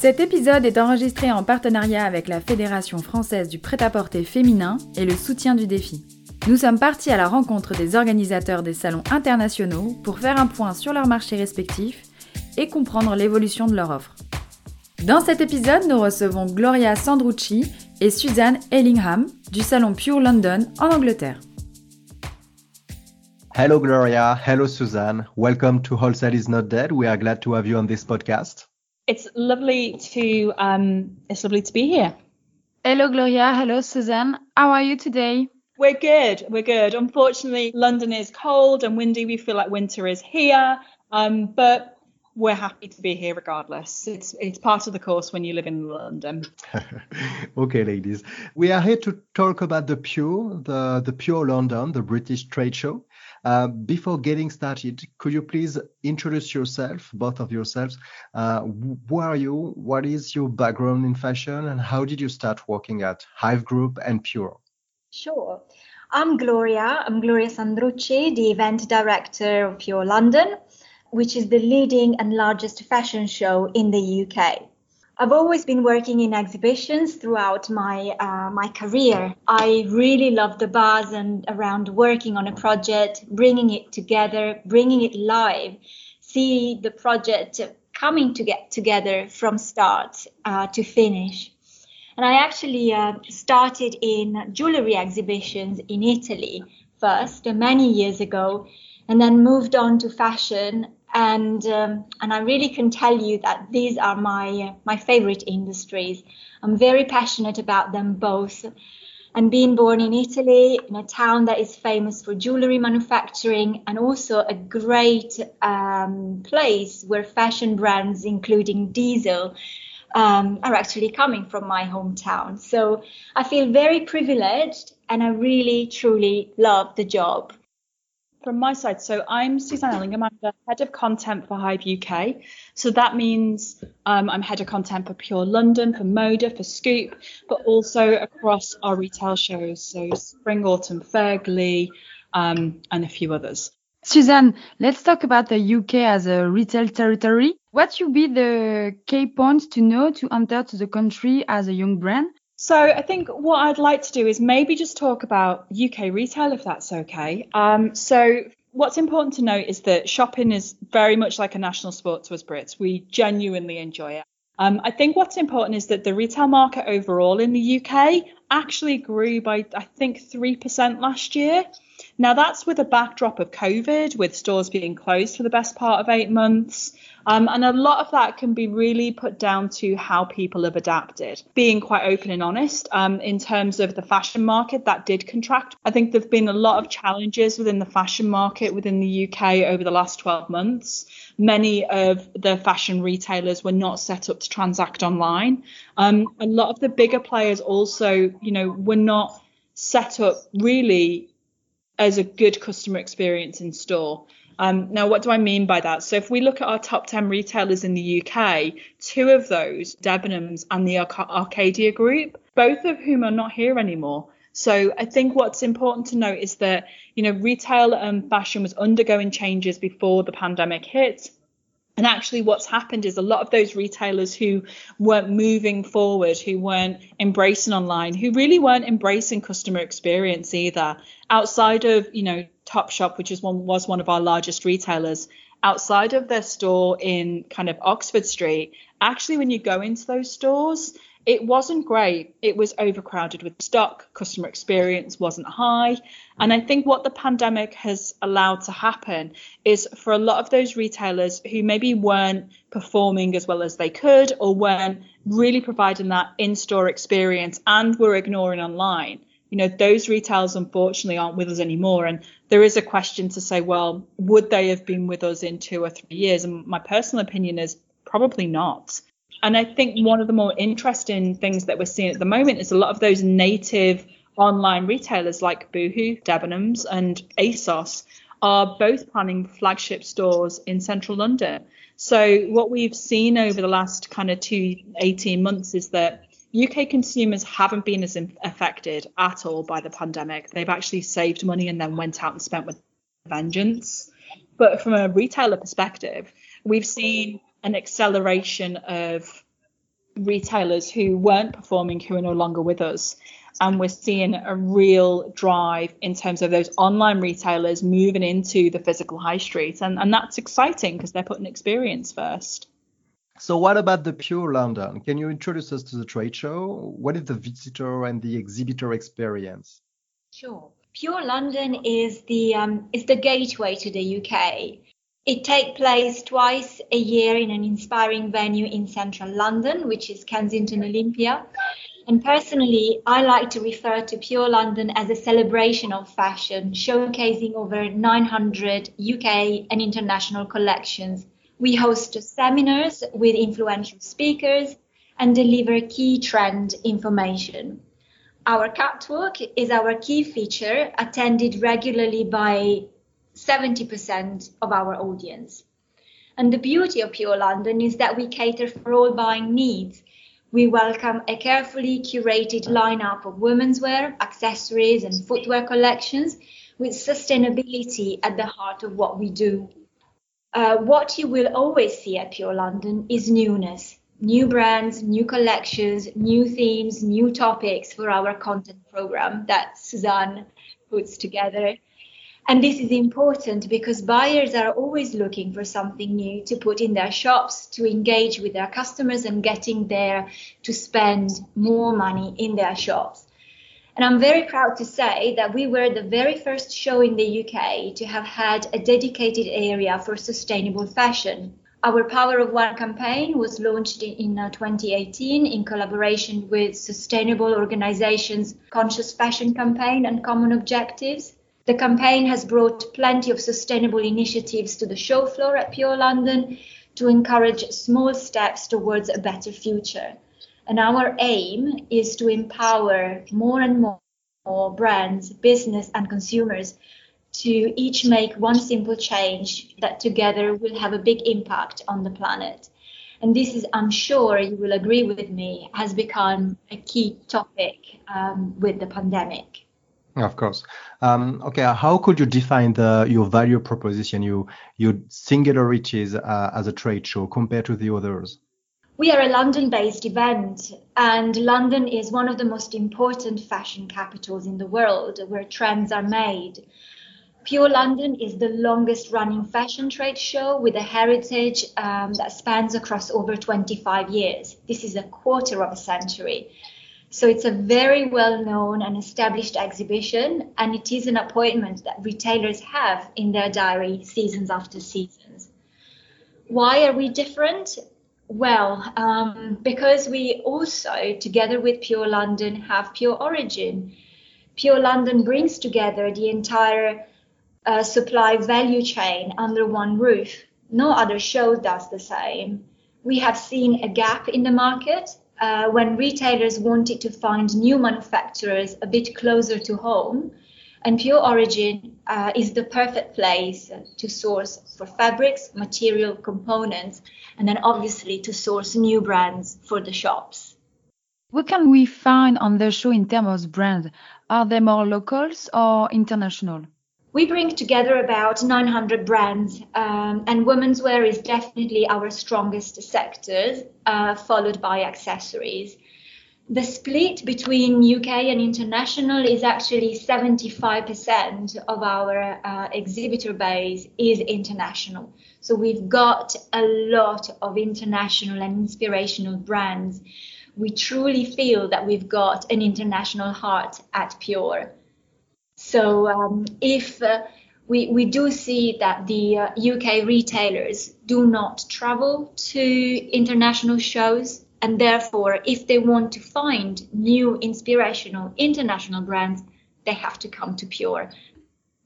Cet épisode est enregistré en partenariat avec la Fédération française du prêt-à-porter féminin et le soutien du défi. Nous sommes partis à la rencontre des organisateurs des salons internationaux pour faire un point sur leurs marchés respectifs et comprendre l'évolution de leur offre. Dans cet épisode, nous recevons Gloria Sandrucci et Suzanne Ellingham du salon Pure London en Angleterre. Hello Gloria, hello Suzanne. Welcome to Wholesale is not dead. We are glad to have you on this podcast. It's lovely to um, it's lovely to be here. Hello, Gloria. Hello, Suzanne. How are you today? We're good. We're good. Unfortunately, London is cold and windy. We feel like winter is here, um, but we're happy to be here regardless. It's it's part of the course when you live in London. okay, ladies, we are here to talk about the Pure, the the Pure London, the British trade show. Uh, before getting started, could you please introduce yourself, both of yourselves? Uh, who are you? What is your background in fashion? And how did you start working at Hyve Group and Pure? Sure. I'm Gloria. I'm Gloria Sandrucci, the event director of Pure London, which is the leading and largest fashion show in the UK. I've always been working in exhibitions throughout my uh, my career. I really love the buzz and around working on a project, bringing it together, bringing it live, see the project coming to get together from start uh, to finish. And I actually uh, started in jewelry exhibitions in Italy first, many years ago, and then moved on to fashion and um, and I really can tell you that these are my my favorite industries. I'm very passionate about them both. And being born in Italy, in a town that is famous for jewelry manufacturing, and also a great um, place where fashion brands, including Diesel, um, are actually coming from my hometown. So I feel very privileged, and I really, truly love the job from my side, so I'm Suzanne Ellingham. I'm the head of content for Hyve UK. So that means um, I'm head of content for Pure London, for Moda, for Scoop, but also across our retail shows. So Spring, Autumn, Fair, Glee, um, and a few others. Suzanne, let's talk about the UK as a retail territory. What should be the key points to know to enter to the country as a young brand? So I think what I'd like to do is maybe just talk about UK retail, if that's okay. Um, so what's important to note is that shopping is very much like a national sport to us Brits. We genuinely enjoy it. Um, I think what's important is that the retail market overall in the UK actually grew by, I think, 3% last year. Now, that's with a backdrop of COVID, with stores being closed for the best part of eight months. Um, and a lot of that can be really put down to how people have adapted. Being quite open and honest, um, in terms of the fashion market, that did contract. I think there have been a lot of challenges within the fashion market within the UK over the last 12 months. Many of the fashion retailers were not set up to transact online. Um, a lot of the bigger players also, you know, were not set up really as a good customer experience in store. Um, now, what do I mean by that? So, if we look at our top 10 retailers in the UK, two of those, Debenhams and the Arcadia Group, both of whom are not here anymore. So, I think what's important to note is that, you know, retail and fashion was undergoing changes before the pandemic hit. And actually, what's happened is a lot of those retailers who weren't moving forward, who weren't embracing online, who really weren't embracing customer experience either, outside of, you know, Topshop, which is one was one of our largest retailers, outside of their store in kind of Oxford Street, actually, when you go into those stores, it wasn't great. It was overcrowded with stock, customer experience wasn't high. And I think what the pandemic has allowed to happen is for a lot of those retailers who maybe weren't performing as well as they could or weren't really providing that in store experience and were ignoring online. You know, those retailers unfortunately aren't with us anymore. And there is a question to say, well, would they have been with us in two or three years? And my personal opinion is Probably not. And I think one of the more interesting things that we're seeing at the moment is a lot of those native online retailers like Boohoo, Debenhams, and ASOS are both planning flagship stores in central London. So what we've seen over the last kind of two, 18 months is that UK consumers haven't been as affected at all by the pandemic. They've actually saved money and then went out and spent with vengeance. But from a retailer perspective, we've seen an acceleration of retailers who weren't performing who are no longer with us. And we're seeing a real drive in terms of those online retailers moving into the physical high street. And, and that's exciting because they're putting experience first. So, what about the Pure London? Can you introduce us to the trade show? What is the visitor and the exhibitor experience? Sure. Pure London is the um, is the gateway to the UK. It takes place twice a year in an inspiring venue in central London, which is Kensington Olympia. And personally, I like to refer to Pure London as a celebration of fashion, showcasing over 900 UK and international collections. We host seminars with influential speakers and deliver key trend information. Our catwalk is our key feature, attended regularly by 70% of our audience. And the beauty of Pure London is that we cater for all buying needs. We welcome a carefully curated lineup of women's wear, accessories, and footwear collections with sustainability at the heart of what we do. Uh, what you will always see at Pure London is newness, new brands, new collections, new themes, new topics for our content program that Suzanne puts together. And this is important because buyers are always looking for something new to put in their shops, to engage with their customers and getting there to spend more money in their shops. And I'm very proud to say that we were the very first show in the UK to have had a dedicated area for sustainable fashion. Our Power of One campaign was launched in, uh, 2018 in collaboration with sustainable organizations Conscious Fashion Campaign and Common Objectives. The campaign has brought plenty of sustainable initiatives to the show floor at Pure London to encourage small steps towards a better future. And our aim is to empower more and more brands, business, and consumers to each make one simple change that together will have a big impact on the planet. And this is, I'm sure you will agree with me, has become a key topic um, with the pandemic. Of course. Um, okay, how could you define the your value proposition, your your singularities uh, as a trade show compared to the others? We are a London-based event, and London is one of the most important fashion capitals in the world, where trends are made. Pure London is the longest running fashion trade show with a heritage um, that spans across over 25 years. This is a quarter of a century. So it's a very well known and established exhibition, and it is an appointment that retailers have in their diary seasons after seasons. Why are we different? Well, um, because we also, together with Pure London, have Pure Origin. Pure London brings together the entire uh, supply value chain under one roof. No other show does the same. We have seen a gap in the market uh, when retailers wanted to find new manufacturers a bit closer to home. And Pure Origin uh, is the perfect place to source for fabrics, material components, and then obviously to source new brands for the shops. What can we find on the show in terms of brands? Are they more locals or international? We bring together about 900 brands, um, and women's wear is definitely our strongest sector, uh, followed by accessories. The split between UK and international is actually 75% of our uh, exhibitor base is international. So we've got a lot of international and inspirational brands. We truly feel that we've got an international heart at Pure. So um, if uh, we, we do see that the uh, UK retailers do not travel to international shows, and therefore, if they want to find new inspirational international brands, they have to come to Pure.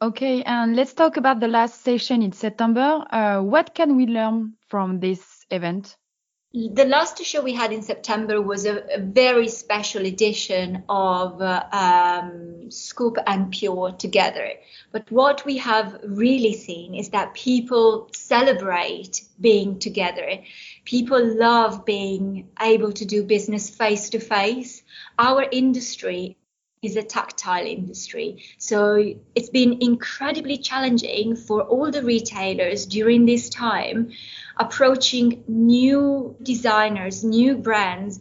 Okay, and let's talk about the last session in September. Uh, what can we learn from this event? The last show we had in September was a, a very special edition of uh, um, Scoop and Pure together. But what we have really seen is that people celebrate being together. People love being able to do business face to face. Our industry is a tactile industry. So it's been incredibly challenging for all the retailers during this time approaching new designers, new brands,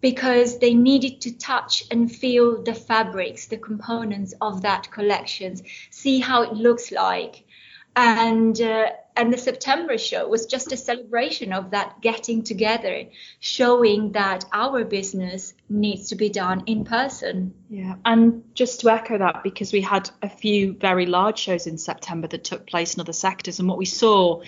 because they needed to touch and feel the fabrics, the components of that collections, see how it looks like. And uh, and the September show was just a celebration of that getting together, showing that our business needs to be done in person. Yeah, and just to echo that, because we had a few very large shows in September that took place in other sectors, and what we saw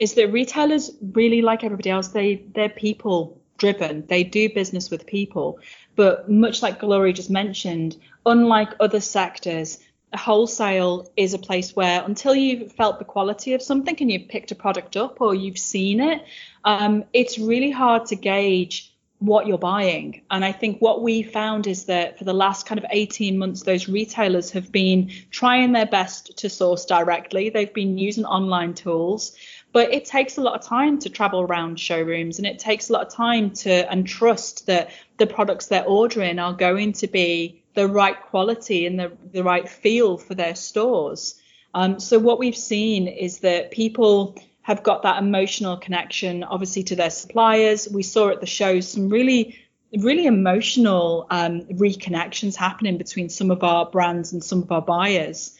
is that retailers really like everybody else they they're people driven. They do business with people. But much like gloria just mentioned unlike other sectors wholesale is a place where until you've felt the quality of something and you've picked a product up or you've seen it um, it's really hard to gauge what you're buying. And i think what we found is that for the last kind of 18 months those retailers have been trying their best to source directly. They've been using online tools but it takes a lot of time to travel around showrooms and it takes a lot of time to and trust that the products they're ordering are going to be the right quality and the, the right feel for their stores. Um, so what we've seen is that people have got that emotional connection, obviously, to their suppliers. We saw at the show some really really emotional um, reconnections happening between some of our brands and some of our buyers.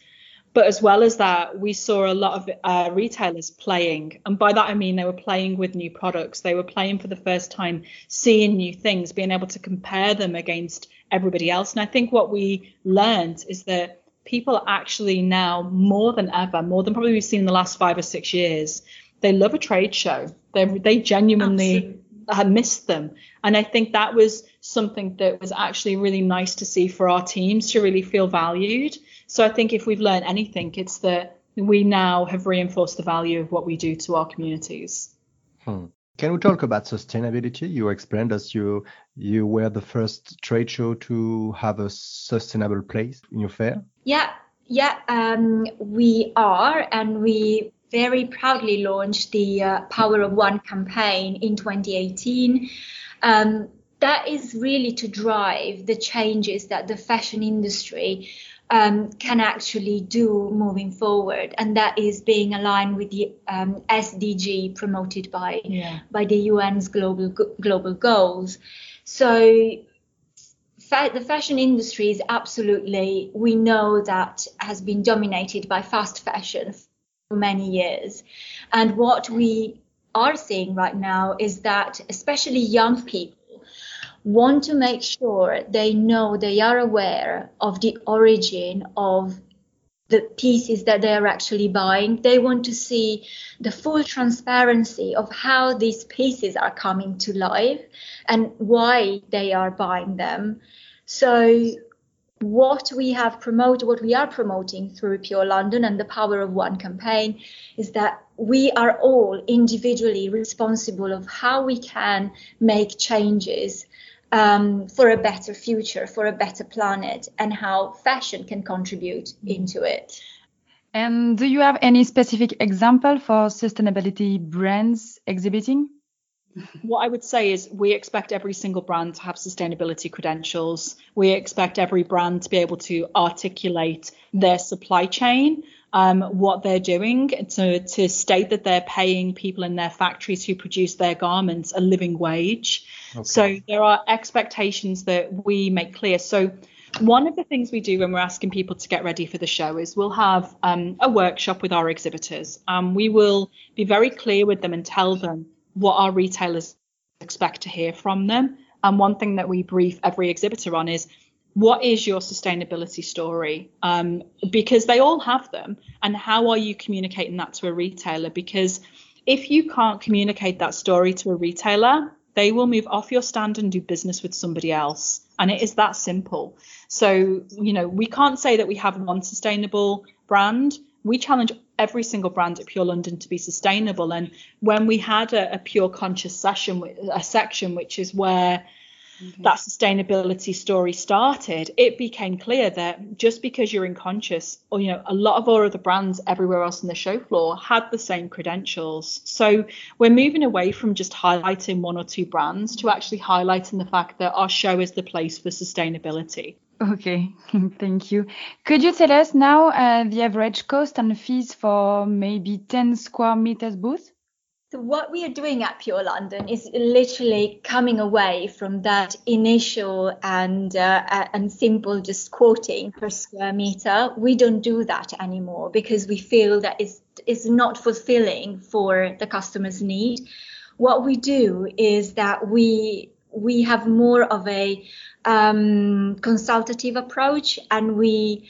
But as well as that, we saw a lot of uh, retailers playing. And by that, I mean they were playing with new products. They were playing for the first time, seeing new things, being able to compare them against everybody else. And I think what we learned is that people actually now, more than ever, more than probably we've seen in the last five or six years, they love a trade show. They, they genuinely Absolutely. Have missed them. And I think that was something that was actually really nice to see for our teams to really feel valued so I think if we've learned anything, it's that we now have reinforced the value of what we do to our communities. Hmm. Can we talk about sustainability? You explained us you you were the first trade show to have a sustainable place in your fair. Yeah, yeah, um, we are, and we very proudly launched the uh, Power of One campaign in 2018. Um, that is really to drive the changes that the fashion industry um, can actually do moving forward, and that is being aligned with the um, SDG promoted by yeah. by the UN's global global goals. So fa- the fashion industry is absolutely we know that has been dominated by fast fashion many years, and what we are seeing right now is that especially young people want to make sure they know they are aware of the origin of the pieces that they are actually buying. They want to see the full transparency of how these pieces are coming to life and why they are buying them. So, what we have promoted, what we are promoting through Pure London and the Power of One campaign is that we are all individually responsible of how we can make changes um, for a better future, for a better planet, and how fashion can contribute mm-hmm. into it. And do you have any specific example for sustainability brands exhibiting? What I would say is we expect every single brand to have sustainability credentials. We expect every brand to be able to articulate their supply chain um, what they're doing to, to state that they're paying people in their factories who produce their garments a living wage. Okay. So there are expectations that we make clear. So one of the things we do when we're asking people to get ready for the show is we'll have um, a workshop with our exhibitors. Um, we will be very clear with them and tell them what our retailers expect to hear from them. And one thing that we brief every exhibitor on is what is your sustainability story? Um, because they all have them. And how are you communicating that to a retailer? Because if you can't communicate that story to a retailer, they will move off your stand and do business with somebody else. And it is that simple. So, you know, we can't say that we have one sustainable brand. we challenge every single brand at Pure London to be sustainable. And when we had a, a pure conscious session, a section which is where mm-hmm. that sustainability story started, it became clear that just because you're in conscious, or you know, a lot of all of the brands everywhere else on the show floor had the same credentials. So we're moving away from just highlighting one or two brands to actually highlighting the fact that our show is the place for sustainability. Okay, thank you. Could you tell us now uh, the average cost and fees for maybe 10 square meters booth? So what we are doing at Pure London is literally coming away from that initial and uh, and simple just quoting per square meter. We don't do that anymore because we feel that it's, it's not fulfilling for the customer's need. What we do is that we we have more of a um, consultative approach and we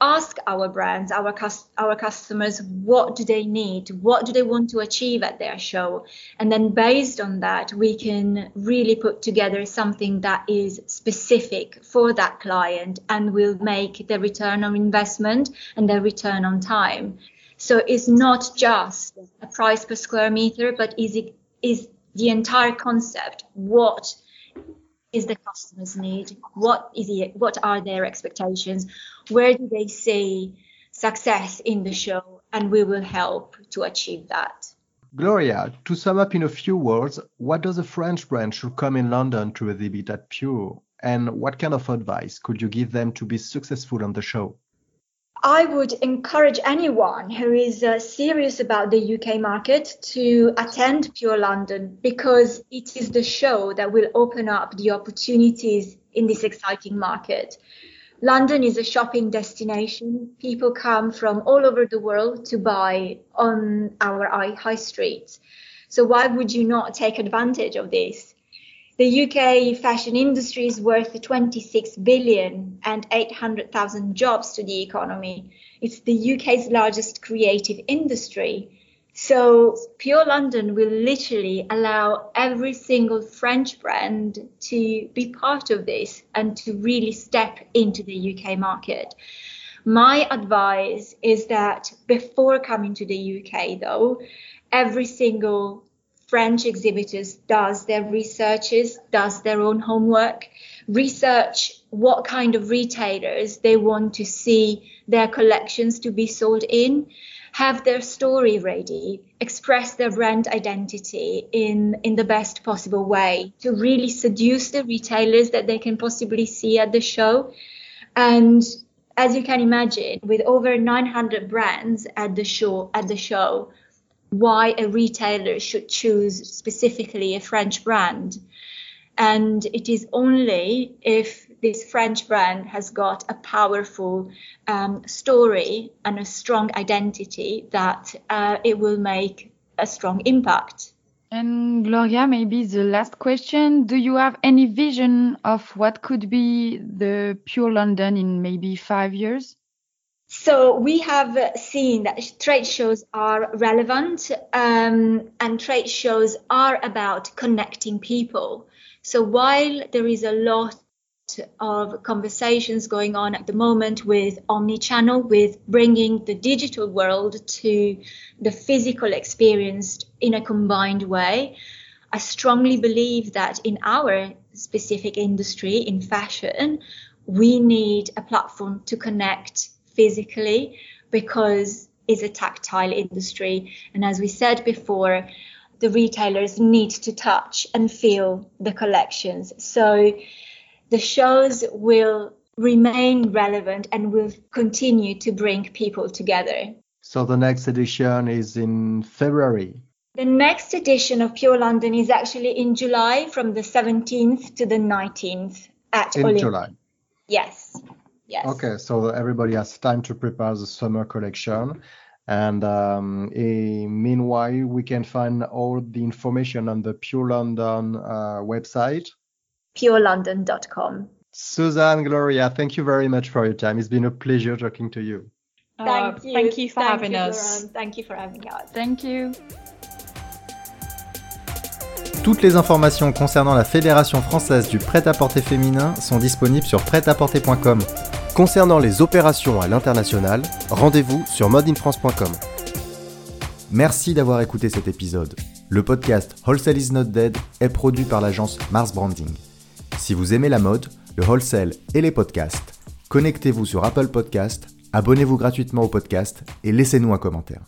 ask our brands our our customers what do they need? What do they want to achieve at their show? And then based on that we can really put together something that is specific for that client and will make the return on investment and the return on time. So it's not just a price per square meter but is it is the entire concept what is the customer's need? What is it? What are their expectations? Where do they see success in the show? And we will help to achieve that. Gloria, to sum up in a few words, what does a French brand should come in London to exhibit at Pure? And what kind of advice could you give them to be successful on the show? I would encourage anyone who is uh, serious about the UK market to attend Pure London because it is the show that will open up the opportunities in this exciting market. London is a shopping destination. People come from all over the world to buy on our high streets. So why would you not take advantage of this? The UK fashion industry is worth 26 billion and 800,000 jobs to the economy. It's the UK's largest creative industry. So Pure London will literally allow every single French brand to be part of this and to really step into the UK market. My advice is that before coming to the UK though, every single French exhibitors does their researches, does their own homework, research what kind of retailers they want to see their collections to be sold in, have their story ready, express their brand identity in, in the best possible way to really seduce the retailers that they can possibly see at the show. And as you can imagine, with over 900 brands at the show, at the show, why a retailer should choose specifically a French brand. And it is only if this French brand has got a powerful um, story and a strong identity that uh, it will make a strong impact. And Gloria, maybe the last question. Do you have any vision of what could be the Pure London in maybe five years? So we have seen that trade shows are relevant um, and trade shows are about connecting people. So while there is a lot of conversations going on at the moment with omni-channel, with bringing the digital world to the physical experience in a combined way, I strongly believe that in our specific industry, in fashion, we need a platform to connect physically because it's a tactile industry. And as we said before, the retailers need to touch and feel the collections. So the shows will remain relevant and will continue to bring people together. So the next edition is in February. The next edition of Pure London is actually in July from the 17th to the 19th at In Olympia. July. Yes. Yes. Okay, so everybody has time to prepare the summer collection. And um, a, meanwhile, we can find all the information on the Pure London uh, website. PureLondon.com. Suzanne, Gloria, thank you very much for your time. It's been a pleasure talking to you. Thank you. Thank you for thank having you, us. Thank you for having us. Thank you. Toutes les informations concernant la Fédération française du prêt-à-porter féminin sont disponibles sur prêt-à-porter.com. Concernant les opérations à l'international, rendez-vous sur modeinfrance.com. Merci d'avoir écouté cet épisode. Le podcast Wholesale is not dead est produit par l'agence Mars Branding. Si vous aimez la mode, le wholesale et les podcasts, connectez-vous sur Apple Podcast, abonnez-vous gratuitement au podcast et laissez-nous un commentaire.